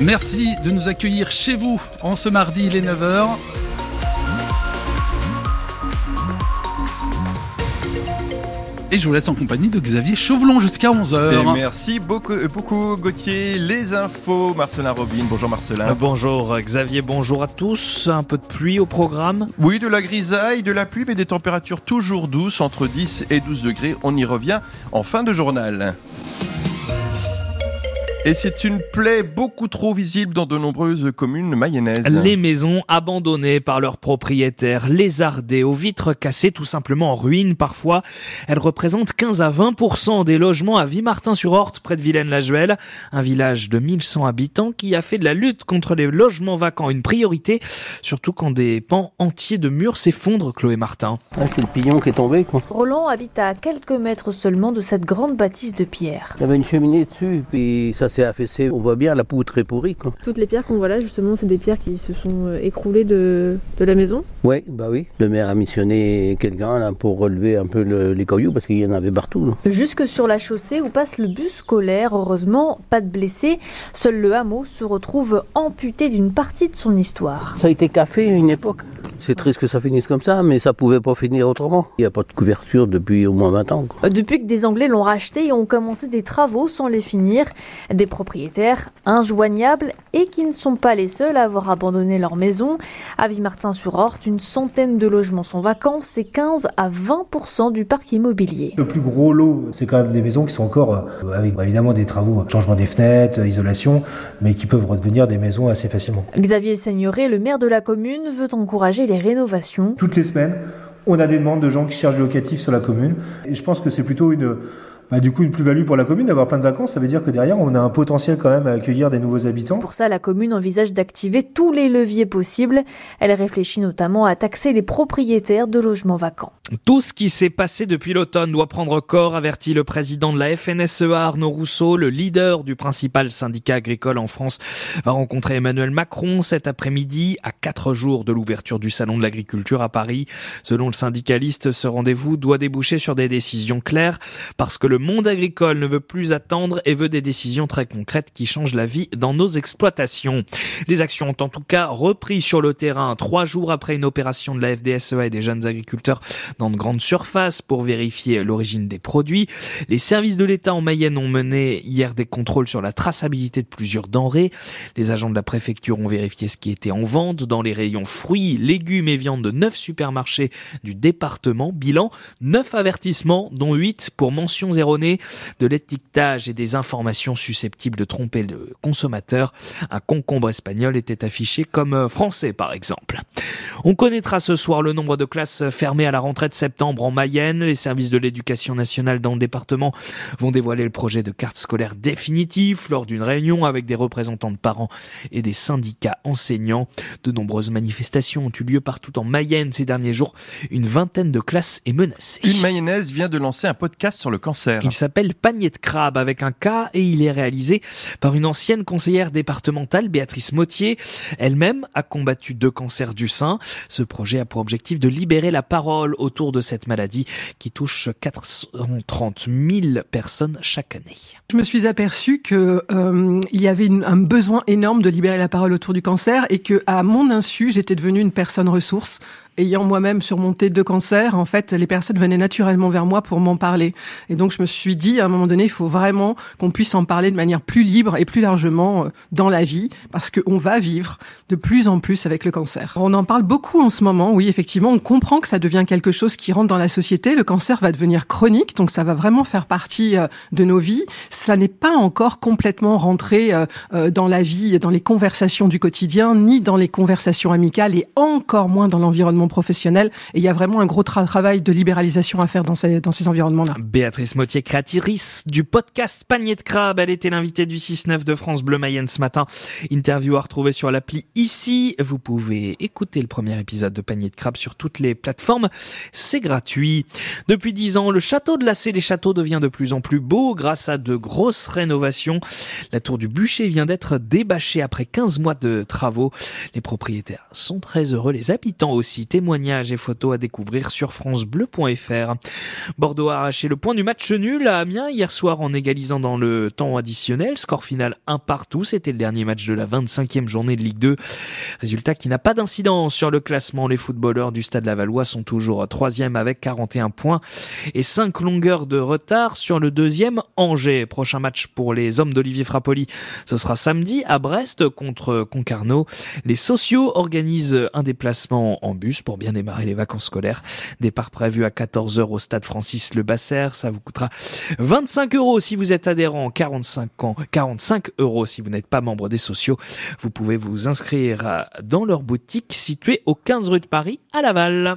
Merci de nous accueillir chez vous en ce mardi, il est 9h. Et je vous laisse en compagnie de Xavier Chauvelon jusqu'à 11h. merci beaucoup, euh, beaucoup Gauthier. Les infos, Marcelin Robin. Bonjour Marcelin. Euh, bonjour Xavier, bonjour à tous. Un peu de pluie au programme? Oui, de la grisaille, de la pluie, mais des températures toujours douces, entre 10 et 12 degrés. On y revient en fin de journal. Et c'est une plaie beaucoup trop visible dans de nombreuses communes mayonnaises. Les maisons abandonnées par leurs propriétaires, lézardées, aux vitres cassées, tout simplement en ruine parfois. Elles représentent 15 à 20% des logements à Vimartin-sur-Orte, près de Vilaine-la-Juelle. Un village de 1100 habitants qui a fait de la lutte contre les logements vacants une priorité, surtout quand des pans entiers de murs s'effondrent, Chloé Martin. Ah, c'est le pignon qui est tombé, quoi. Roland habite à quelques mètres seulement de cette grande bâtisse de pierre. Il y avait une cheminée dessus, puis ça on voit bien la poutre est pourrie. Quoi. Toutes les pierres qu'on voit là, justement, c'est des pierres qui se sont euh, écroulées de, de la maison? Oui, bah oui. Le maire a missionné quelqu'un là pour relever un peu les cailloux parce qu'il y en avait partout. Jusque sur la chaussée où passe le bus scolaire, heureusement, pas de blessés. Seul le hameau se retrouve amputé d'une partie de son histoire. Ça a été café à une époque. C'est triste que ça finisse comme ça, mais ça pouvait pas finir autrement. Il n'y a pas de couverture depuis au moins 20 ans. Depuis que des Anglais l'ont racheté et ont commencé des travaux sans les finir, des propriétaires injoignables et qui ne sont pas les seuls à avoir abandonné leur maison. À Vimartin-sur-Orte, une centaine de logements sont vacants, c'est 15 à 20% du parc immobilier. Le plus gros lot, c'est quand même des maisons qui sont encore euh, avec évidemment des travaux, changement des fenêtres, isolation, mais qui peuvent redevenir des maisons assez facilement. Xavier Seigneuré, le maire de la commune, veut encourager les rénovations. Toutes les semaines, on a des demandes de gens qui cherchent du locatif sur la commune. Et je pense que c'est plutôt une, bah, du coup une plus-value pour la commune d'avoir plein de vacances. Ça veut dire que derrière, on a un potentiel quand même à accueillir des nouveaux habitants. Pour ça, la commune envisage d'activer tous les leviers possibles. Elle réfléchit notamment à taxer les propriétaires de logements vacants. Tout ce qui s'est passé depuis l'automne doit prendre corps, avertit le président de la FNSEA, Arnaud Rousseau, le leader du principal syndicat agricole en France, va rencontrer Emmanuel Macron cet après-midi à quatre jours de l'ouverture du salon de l'agriculture à Paris. Selon le syndicaliste, ce rendez-vous doit déboucher sur des décisions claires parce que le monde agricole ne veut plus attendre et veut des décisions très concrètes qui changent la vie dans nos exploitations. Les actions ont en tout cas repris sur le terrain trois jours après une opération de la FDSEA et des jeunes agriculteurs dans de grandes surfaces pour vérifier l'origine des produits. Les services de l'État en Mayenne ont mené hier des contrôles sur la traçabilité de plusieurs denrées. Les agents de la préfecture ont vérifié ce qui était en vente dans les rayons fruits, légumes et viandes de neuf supermarchés du département. Bilan, neuf avertissements, dont huit pour mentions de l'étiquetage et des informations susceptibles de tromper le consommateur. Un concombre espagnol était affiché comme français, par exemple. On connaîtra ce soir le nombre de classes fermées à la rentrée de septembre en Mayenne. Les services de l'éducation nationale dans le département vont dévoiler le projet de carte scolaire définitif lors d'une réunion avec des représentants de parents et des syndicats enseignants. De nombreuses manifestations ont eu lieu partout en Mayenne ces derniers jours. Une vingtaine de classes est menacée. Une mayonnaise vient de lancer un podcast sur le cancer. Il s'appelle Panier de crabe avec un K et il est réalisé par une ancienne conseillère départementale, Béatrice Mottier. Elle-même a combattu deux cancers du sein. Ce projet a pour objectif de libérer la parole autour de cette maladie qui touche 430 000 personnes chaque année. Je me suis aperçu que euh, il y avait un besoin énorme de libérer la parole autour du cancer et que à mon insu, j'étais devenue une personne ressource ayant moi-même surmonté deux cancers, en fait, les personnes venaient naturellement vers moi pour m'en parler. Et donc, je me suis dit, à un moment donné, il faut vraiment qu'on puisse en parler de manière plus libre et plus largement euh, dans la vie, parce qu'on va vivre de plus en plus avec le cancer. On en parle beaucoup en ce moment, oui, effectivement, on comprend que ça devient quelque chose qui rentre dans la société. Le cancer va devenir chronique, donc ça va vraiment faire partie euh, de nos vies. Ça n'est pas encore complètement rentré euh, dans la vie, dans les conversations du quotidien, ni dans les conversations amicales, et encore moins dans l'environnement professionnel. Et il y a vraiment un gros travail de libéralisation à faire dans ces, environnements-là. Béatrice Motier, créatrice du podcast Panier de crabe. Elle était l'invitée du 6-9 de France Bleu Mayenne ce matin. Interview à retrouver sur l'appli ici. Vous pouvez écouter le premier épisode de Panier de crabe sur toutes les plateformes. C'est gratuit. Depuis 10 ans, le château de la Cé les Châteaux devient de plus en plus beau grâce à de grosses rénovations. La tour du bûcher vient d'être débâchée après 15 mois de travaux. Les propriétaires sont très heureux, les habitants aussi. Témoignages et photos à découvrir sur francebleu.fr. Bordeaux a arraché le point du match nul à Amiens hier soir en égalisant dans le temps additionnel. Score final un partout. C'était le dernier match de la 25e journée de Ligue 2. Résultat qui n'a pas d'incidence sur le classement. Les footballeurs du Stade Lavallois sont toujours troisième avec 41 points et 5 longueurs de retard sur le deuxième Angers. Prochain match pour les hommes d'Olivier Frappoli. Ce sera samedi à Brest contre Concarneau. Les sociaux organisent un déplacement en bus pour bien démarrer les vacances scolaires. Départ prévu à 14h au stade Francis Le Basser. Ça vous coûtera 25 euros si vous êtes adhérent, 45 ans, 45 euros si vous n'êtes pas membre des sociaux. Vous pouvez vous inscrire dans leur boutique située au 15 rue de Paris à Laval.